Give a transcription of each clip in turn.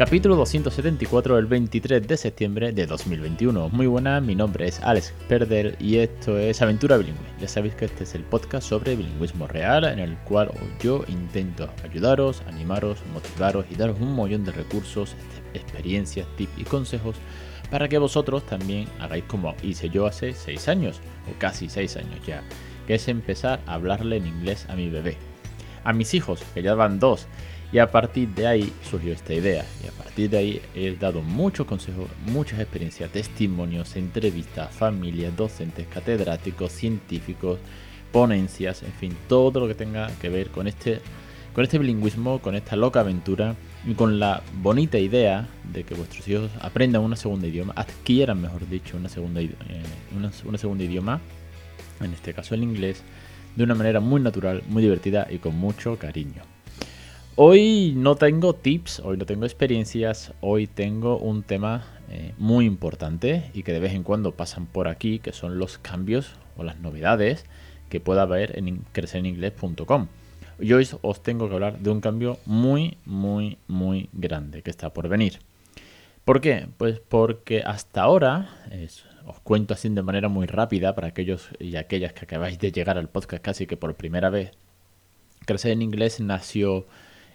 Capítulo 274 del 23 de septiembre de 2021. Muy buenas, mi nombre es Alex Perder y esto es Aventura Bilingüe. Ya sabéis que este es el podcast sobre bilingüismo real en el cual yo intento ayudaros, animaros, motivaros y daros un montón de recursos, experiencias, tips y consejos para que vosotros también hagáis como hice yo hace 6 años, o casi 6 años ya, que es empezar a hablarle en inglés a mi bebé. A mis hijos, que ya van dos, y a partir de ahí surgió esta idea. Y a partir de ahí he dado muchos consejos, muchas experiencias, testimonios, entrevistas, familias, docentes, catedráticos, científicos, ponencias, en fin, todo lo que tenga que ver con este, con este bilingüismo, con esta loca aventura y con la bonita idea de que vuestros hijos aprendan una segunda idioma, adquieran, mejor dicho, una segunda, eh, una, una segunda idioma, en este caso el inglés, de una manera muy natural, muy divertida y con mucho cariño. Hoy no tengo tips, hoy no tengo experiencias, hoy tengo un tema eh, muy importante y que de vez en cuando pasan por aquí, que son los cambios o las novedades que pueda haber en crecereningles.com. Y hoy os tengo que hablar de un cambio muy, muy, muy grande que está por venir. ¿Por qué? Pues porque hasta ahora, os cuento así de manera muy rápida para aquellos y aquellas que acabáis de llegar al podcast casi que por primera vez, Crecer en Inglés nació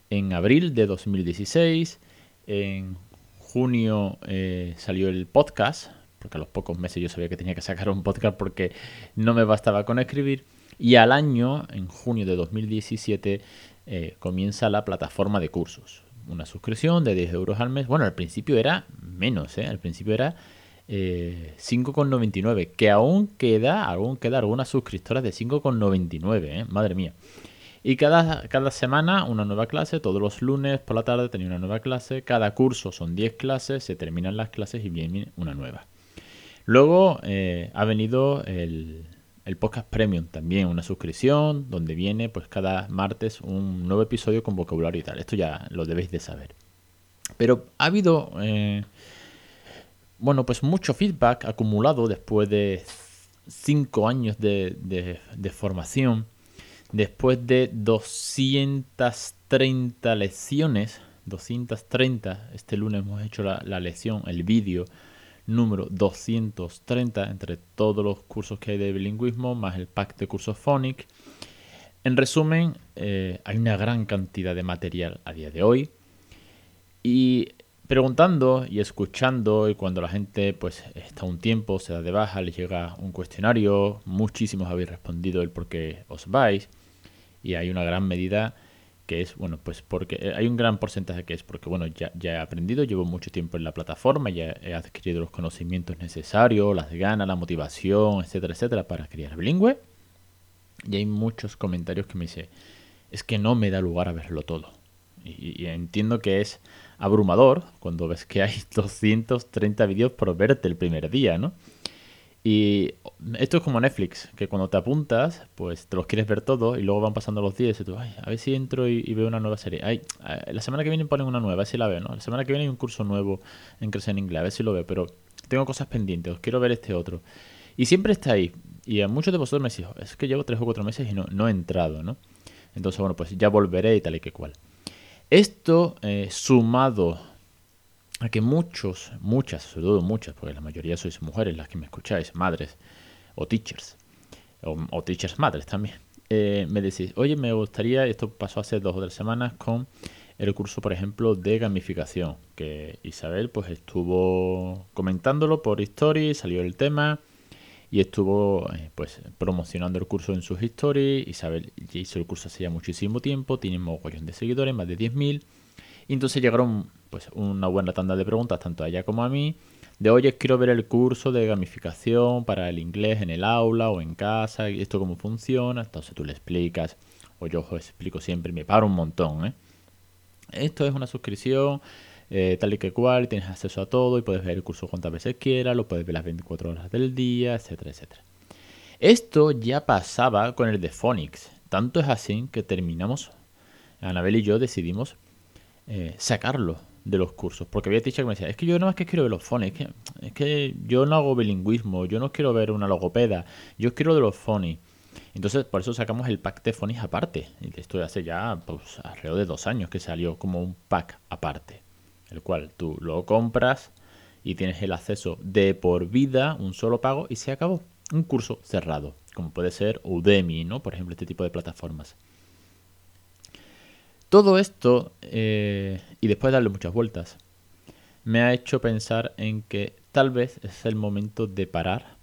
en abril de 2016. En junio eh, salió el podcast, porque a los pocos meses yo sabía que tenía que sacar un podcast porque no me bastaba con escribir. Y al año, en junio de 2017, eh, comienza la plataforma de cursos. Una suscripción de 10 euros al mes. Bueno, al principio era menos, ¿eh? Al principio era 5,99. Eh, que aún queda, aún queda algunas suscriptoras de 5,99, ¿eh? Madre mía. Y cada, cada semana una nueva clase, todos los lunes por la tarde tenía una nueva clase, cada curso son 10 clases, se terminan las clases y viene una nueva. Luego eh, ha venido el, el podcast Premium también, una suscripción donde viene pues cada martes un nuevo episodio con vocabulario y tal. Esto ya lo debéis de saber. Pero ha habido, eh, bueno, pues mucho feedback acumulado después de 5 años de, de formación Después de 230 lecciones, 230, este lunes hemos hecho la, lección, el vídeo número 230 entre todos los cursos que hay de bilingüismo, más el pack de cursos Phonic. En resumen, eh, hay una gran cantidad de material a día de hoy. Y preguntando y escuchando, y cuando la gente pues está un tiempo, se da de baja, les llega un cuestionario, muchísimos habéis respondido el por qué os vais y hay una gran medida que es, bueno, pues porque eh, hay un gran porcentaje que es porque, bueno, ya, ya he aprendido, llevo mucho tiempo en la plataforma, ya he adquirido los conocimientos necesarios, las ganas, la motivación, etcétera, etcétera, para criar bilingüe. Y hay muchos comentarios que me dicen, es que no me da lugar a verlo todo. Y, entiendo que es abrumador cuando ves que hay 230 vídeos por verte el primer día, ¿no? Y esto es como Netflix, que cuando te apuntas, pues te los quieres ver todos y luego van pasando los días y tú, ay, a ver si entro y, veo una nueva serie. Ay, la semana que viene ponen una nueva, a ver si la veo, ¿no? La semana que viene hay un curso nuevo en Crecer en Inglés, a ver si lo veo, pero tengo cosas pendientes, os quiero ver este otro. Y siempre está ahí. Y a muchos de vosotros me decís, es que llevo tres o cuatro meses y no, no he entrado, ¿no? Entonces, bueno, pues ya volveré y tal y que cual. Esto eh, sumado a que muchos, muchas, sobre todo muchas, porque la mayoría sois mujeres las que me escucháis, madres o teachers, o, teachers madres también, eh, me decís, oye, me gustaría, esto pasó hace dos o tres semanas con el curso, por ejemplo, de gamificación, que Isabel pues estuvo comentándolo por stories, salió el tema y estuvo eh, pues promocionando el curso en sus stories. Isabel hizo el curso hace ya muchísimo tiempo, tiene un mogollón de seguidores, más de 10.000 y entonces llegaron pues una buena tanda de preguntas, tanto a ella como a mí, de oye, quiero ver el curso de gamificación para el inglés en el aula o en casa, y esto cómo funciona. Entonces tú le explicas, o yo os explico siempre, me paro un montón. ¿eh? Esto es una suscripción eh, tal y que cual, tienes acceso a todo y puedes ver el curso cuantas veces quieras, lo puedes ver las 24 horas del día, etcétera, etcétera. Esto ya pasaba con el de Phonics. Tanto es así que terminamos, Anabel y yo decidimos eh, sacarlo de los cursos. Porque había teacher que me decía, es que yo nada más que quiero ver los phonies, es que, yo no hago bilingüismo, yo no quiero ver una logopeda, yo quiero de los phonies. Entonces, por eso sacamos el pack de phonies aparte. Y esto hace ya pues, alrededor de dos años que salió como un pack aparte. El cual tú lo compras y tienes el acceso de por vida, un solo pago y se acabó. Un curso cerrado, como puede ser Udemy, ¿no? Por ejemplo, este tipo de plataformas. Todo esto, eh, y después de darle muchas vueltas, me ha hecho pensar en que tal vez es el momento de parar,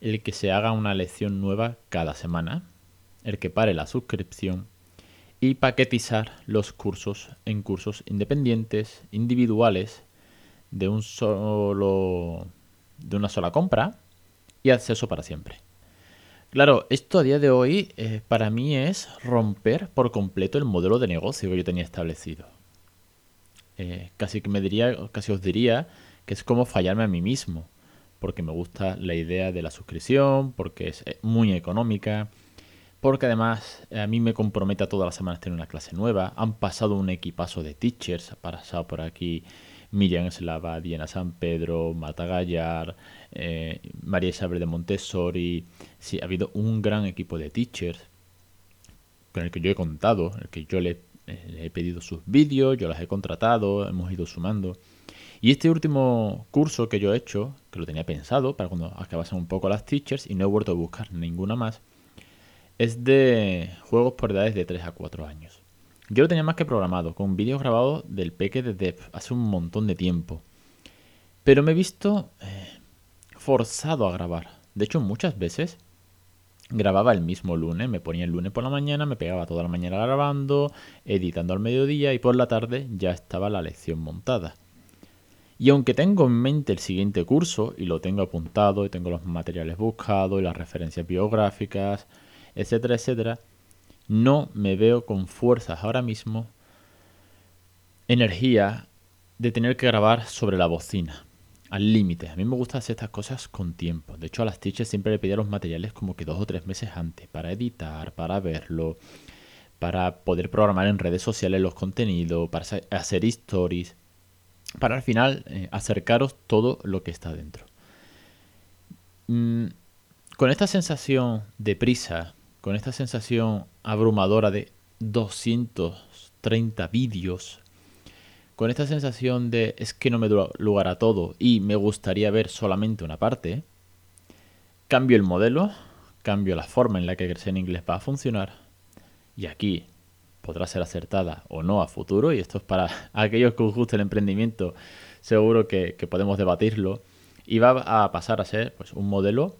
el que se haga una lección nueva cada semana, el que pare la suscripción y paquetizar los cursos en cursos independientes, individuales, de un solo de una sola compra y acceso para siempre. Claro, esto a día de hoy eh, para mí es romper por completo el modelo de negocio que yo tenía establecido. Eh, casi que me diría, casi os diría que es como fallarme a mí mismo, porque me gusta la idea de la suscripción, porque es eh, muy económica, porque además a mí me compromete a todas las semanas tener una clase nueva. Han pasado un equipazo de teachers, ha pasado por aquí Miriam Eslava, Diana San Pedro, Mata Gallar, eh, María Isabel de Montessori. Sí, ha habido un gran equipo de teachers con el que yo he contado, el que yo le, eh, he pedido sus vídeos, yo las he contratado, hemos ido sumando. Y este último curso que yo he hecho, que lo tenía pensado para cuando acabasen un poco las teachers y no he vuelto a buscar ninguna más, es de juegos por edades de 3 a 4 años. Yo lo tenía más que programado, con vídeos grabados del peque de Dev hace un montón de tiempo. Pero me he visto eh, forzado a grabar. De hecho, muchas veces grababa el mismo lunes, me ponía el lunes por la mañana, me pegaba toda la mañana grabando, editando al mediodía y por la tarde ya estaba la lección montada. Y aunque tengo en mente el siguiente curso y lo tengo apuntado y tengo los materiales buscados y las referencias biográficas, etcétera, etcétera, no me veo con fuerzas ahora mismo, energía de tener que grabar sobre la bocina, al límite. A mí me gusta hacer estas cosas con tiempo. De hecho, a las teachers siempre le pedía los materiales como que dos o tres meses antes, para editar, para verlo, para poder programar en redes sociales los contenidos, para hacer stories, para al final eh, acercaros todo lo que está dentro. Mm, con esta sensación de prisa, con esta sensación abrumadora de 230 vídeos, con esta sensación de es que no me da lugar a todo y me gustaría ver solamente una parte, cambio el modelo, cambio la forma en la que Crecer en Inglés va a funcionar y aquí podrá ser acertada o no a futuro y esto es para aquellos que os guste el emprendimiento, seguro que, que podemos debatirlo y va a pasar a ser pues, un modelo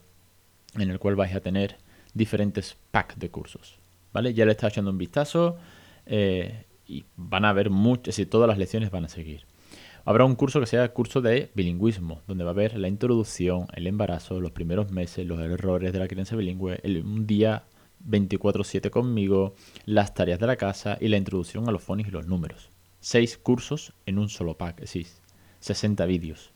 en el cual vais a tener diferentes packs de cursos. ¿Vale? Ya le está echando un vistazo eh, y van a ver muchas, y todas las lecciones van a seguir. Habrá un curso que sea curso de bilingüismo, donde va a haber la introducción, el embarazo, los primeros meses, los errores de la crianza bilingüe, un día 24/7 conmigo, las tareas de la casa y la introducción a los fonis y los números. Seis cursos en un solo pack, es decir, 60 vídeos.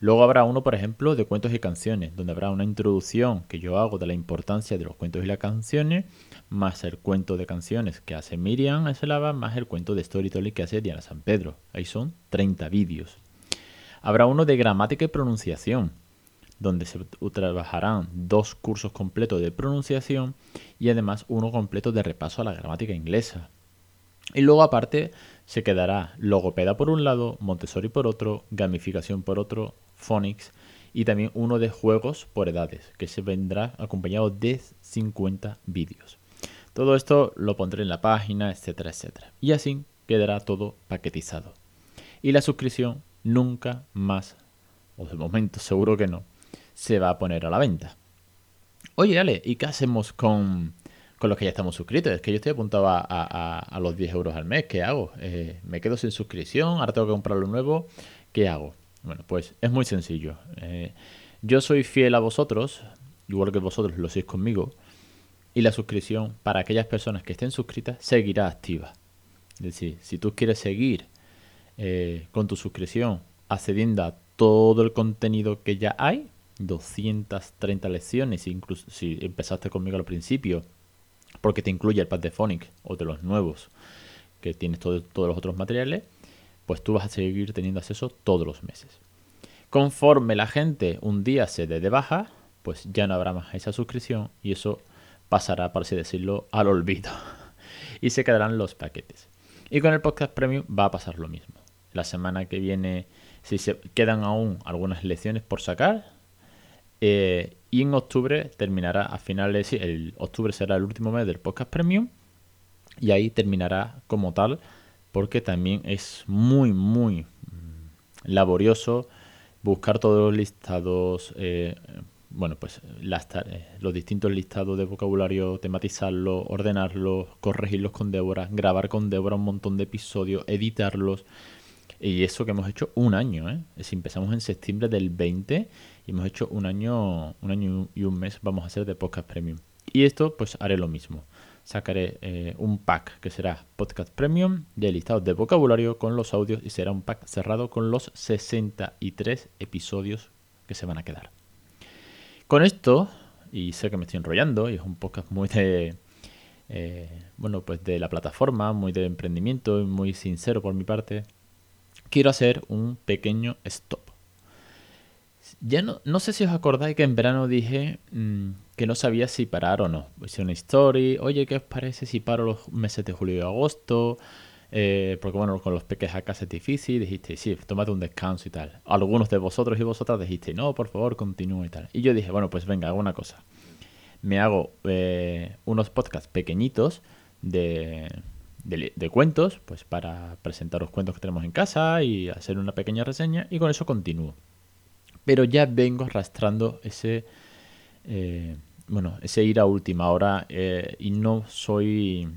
Luego habrá uno, por ejemplo, de cuentos y canciones, donde habrá una introducción que yo hago de la importancia de los cuentos y las canciones, más el cuento de canciones que hace Miriam Eslava, más el cuento de Storytelling que hace Diana San Pedro. Ahí son 30 vídeos. Habrá uno de gramática y pronunciación, donde se trabajarán dos cursos completos de pronunciación y además uno completo de repaso a la gramática inglesa. Y luego aparte se quedará logopeda por un lado, Montessori por otro, gamificación por otro, Phonics y también uno de juegos por edades, que se vendrá acompañado de 50 vídeos. Todo esto lo pondré en la página, etcétera, etcétera. Y así quedará todo paquetizado. Y la suscripción nunca más, o de momento seguro que no, se va a poner a la venta. Oye, Ale, ¿y qué hacemos con, con los que ya estamos suscritos? Es que yo estoy apuntado a, los 10 euros al mes. ¿Qué hago? Eh, ¿Me quedo sin suscripción? ¿Ahora tengo que comprar lo nuevo? ¿Qué hago? Bueno, pues es muy sencillo. Eh, yo soy fiel a vosotros, igual que vosotros lo sois conmigo, y la suscripción para aquellas personas que estén suscritas seguirá activa. Es decir, si tú quieres seguir eh, con tu suscripción accediendo a todo el contenido que ya hay, 230 lecciones, incluso si empezaste conmigo al principio, porque te incluye el pad de Phonic o de los nuevos, que tienes todos los otros materiales, pues tú vas a seguir teniendo acceso todos los meses. Conforme la gente un día se dé de baja, pues ya no habrá más esa suscripción y eso pasará, por así decirlo, al olvido. y se quedarán los paquetes. Y con el podcast premium va a pasar lo mismo. La semana que viene, si se quedan aún algunas lecciones por sacar, eh, y en octubre terminará a finales, el octubre será el último mes del podcast premium y ahí terminará como tal porque también es muy, muy mm, laborioso buscar todos los listados, eh, bueno, pues eh, los distintos listados de vocabulario, tematizarlos, ordenarlos, corregirlos con Débora, grabar con Débora un montón de episodios, editarlos. Y eso que hemos hecho un año, ¿eh? Si empezamos en septiembre del 20 y hemos hecho un año, un año y un mes vamos a hacer de podcast premium. Y esto pues haré lo mismo. Sacaré eh, un pack que será podcast premium de listados de vocabulario con los audios y será un pack cerrado con los 63 episodios que se van a quedar. Con esto, y sé que me estoy enrollando, y es un podcast muy de, eh, bueno, pues de la plataforma, muy de emprendimiento y muy sincero por mi parte, quiero hacer un pequeño stop. Ya no, no sé si os acordáis que en verano dije mm, que no sabía si parar o no. Hice una story, oye, ¿qué os parece si paro los meses de julio y agosto? Eh, porque bueno, con los peques a casa es difícil, dijiste, sí, tómate un descanso y tal. Algunos de vosotros y vosotras dijiste, no, por favor, continúe y tal. Y yo dije, bueno, pues venga, hago una cosa. Me hago eh, unos podcasts pequeñitos de, de, cuentos, pues para presentar los cuentos que tenemos en casa y hacer una pequeña reseña, y con eso continúo. Pero ya vengo arrastrando ese... Eh, bueno, ese ir a última hora y no soy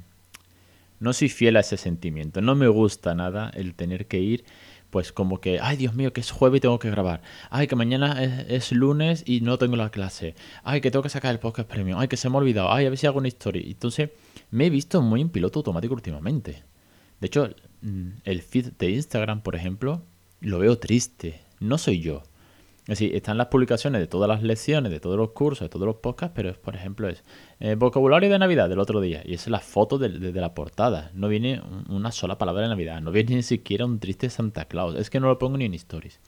no soy fiel a ese sentimiento. No me gusta nada el tener que ir, pues como que, ay Dios mío, que es jueves y tengo que grabar. Ay, que mañana es, lunes y no tengo la clase. Ay, que tengo que sacar el podcast premium. Ay, que se me ha olvidado. Ay, a ver si hago una historia. Entonces, me he visto muy en piloto automático últimamente. De hecho, mm, el feed de Instagram, por ejemplo, lo veo triste. No soy yo. Es decir, están las publicaciones de todas las lecciones, de todos los cursos, de todos los podcasts, pero por ejemplo es eh, vocabulario de Navidad del otro día y esa es la foto de, la portada. No viene una sola palabra de Navidad, no viene ni siquiera un triste Santa Claus. Es que no lo pongo ni en stories.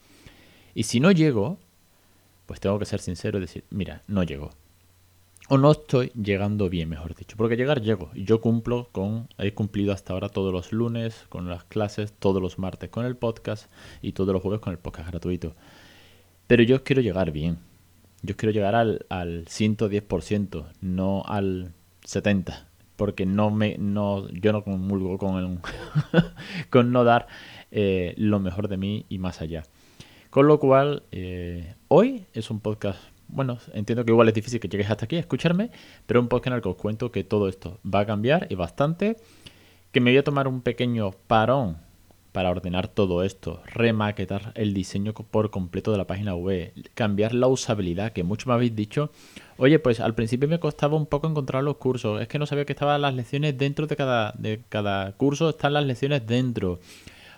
Y si no llego, pues tengo que ser sincero y decir, mira, no llego. O no estoy llegando bien, mejor dicho. Porque llegar llego. Y yo cumplo con, he cumplido hasta ahora todos los lunes con las clases, todos los martes con el podcast y todos los jueves con el podcast gratuito. Pero yo quiero llegar bien. Yo quiero llegar al, al 110%, no al 70%. Porque no me, no, yo no comulgo con, con no dar eh, lo mejor de mí y más allá. Con lo cual, eh, hoy es un podcast bueno, entiendo que igual es difícil que llegues hasta aquí a escucharme, pero un podcast en el que os cuento que todo esto va a cambiar y bastante, que me voy a tomar un pequeño parón para ordenar todo esto, remaquetar el diseño por completo de la página web, cambiar la usabilidad, que mucho me habéis dicho, oye, pues al principio me costaba un poco encontrar los cursos, es que no sabía que estaban las lecciones dentro de cada, de cada curso, están las lecciones dentro.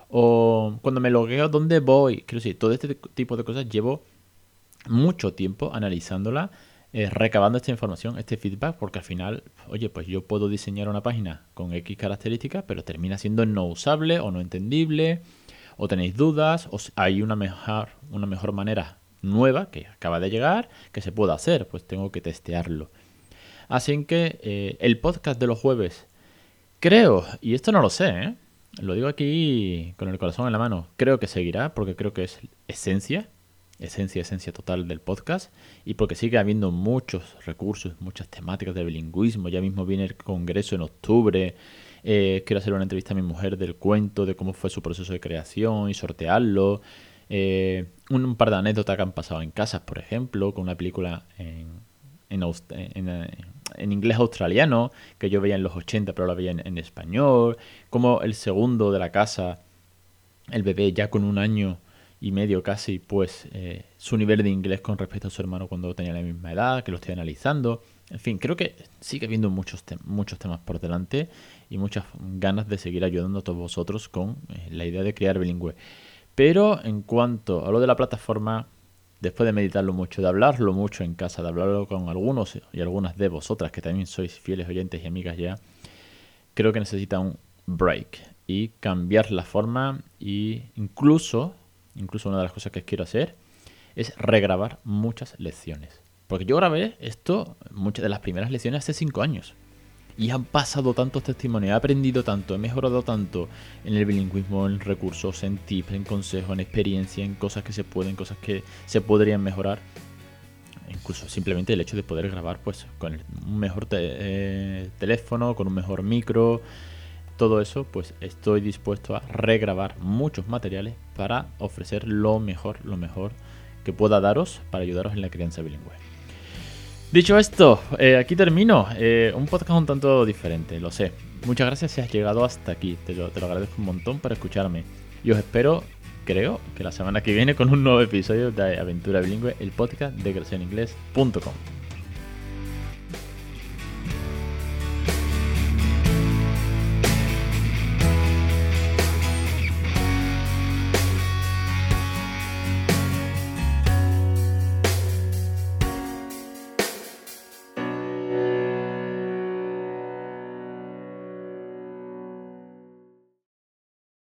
O cuando me logueo, ¿dónde voy? Quiero decir, todo este tipo de cosas llevo mucho tiempo analizándola eh, recabando esta información, este feedback, porque al final, oye, pues yo puedo diseñar una página con X características, pero termina siendo no usable o no entendible, o tenéis dudas, o hay una mejor, una mejor manera nueva que acaba de llegar que se pueda hacer, pues tengo que testearlo. Así que eh, el podcast de los jueves, creo, y esto no lo sé, ¿eh? lo digo aquí con el corazón en la mano, creo que seguirá porque creo que es esencia esencia, esencia total del podcast y porque sigue habiendo muchos recursos, muchas temáticas de bilingüismo. Ya mismo viene el congreso en octubre. Eh, quiero hacer una entrevista a mi mujer del cuento, de cómo fue su proceso de creación y sortearlo. Eh, un, par de anécdotas que han pasado en casas, por ejemplo, con una película en, en, inglés australiano que yo veía en los 80 pero la veía en, español. Como el segundo de la casa, el bebé ya con un año y medio casi, pues eh, su nivel de inglés con respecto a su hermano cuando tenía la misma edad, que lo estoy analizando. En fin, creo que sigue habiendo muchos, muchos temas por delante y muchas ganas de seguir ayudando a todos vosotros con eh, la idea de crear bilingüe. Pero en cuanto a lo de la plataforma, después de meditarlo mucho, de hablarlo mucho en casa, de hablarlo con algunos y algunas de vosotras que también sois fieles oyentes y amigas ya, creo que necesita un break. y cambiar la forma y incluso, incluso una de las cosas que quiero hacer es regrabar muchas lecciones. Porque yo grabé esto, muchas de las primeras lecciones hace 5 años. Y han pasado tantos testimonios, he aprendido tanto, he mejorado tanto en el bilingüismo, en recursos, en tips, en consejos, en experiencia, en cosas que se pueden, cosas que se podrían mejorar. Incluso simplemente el hecho de poder grabar pues con un mejor eh, teléfono, con un mejor micro, todo eso, pues estoy dispuesto a regrabar muchos materiales para ofrecer lo mejor, lo mejor que pueda daros para ayudaros en la crianza bilingüe. Dicho esto, eh, aquí termino. Eh, un podcast un tanto diferente, lo sé. Muchas gracias si has llegado hasta aquí. Te lo, te agradezco un montón por escucharme. Y os espero, creo, que la semana que viene con un nuevo episodio de Aventura Bilingüe, el podcast de crecereningles.com.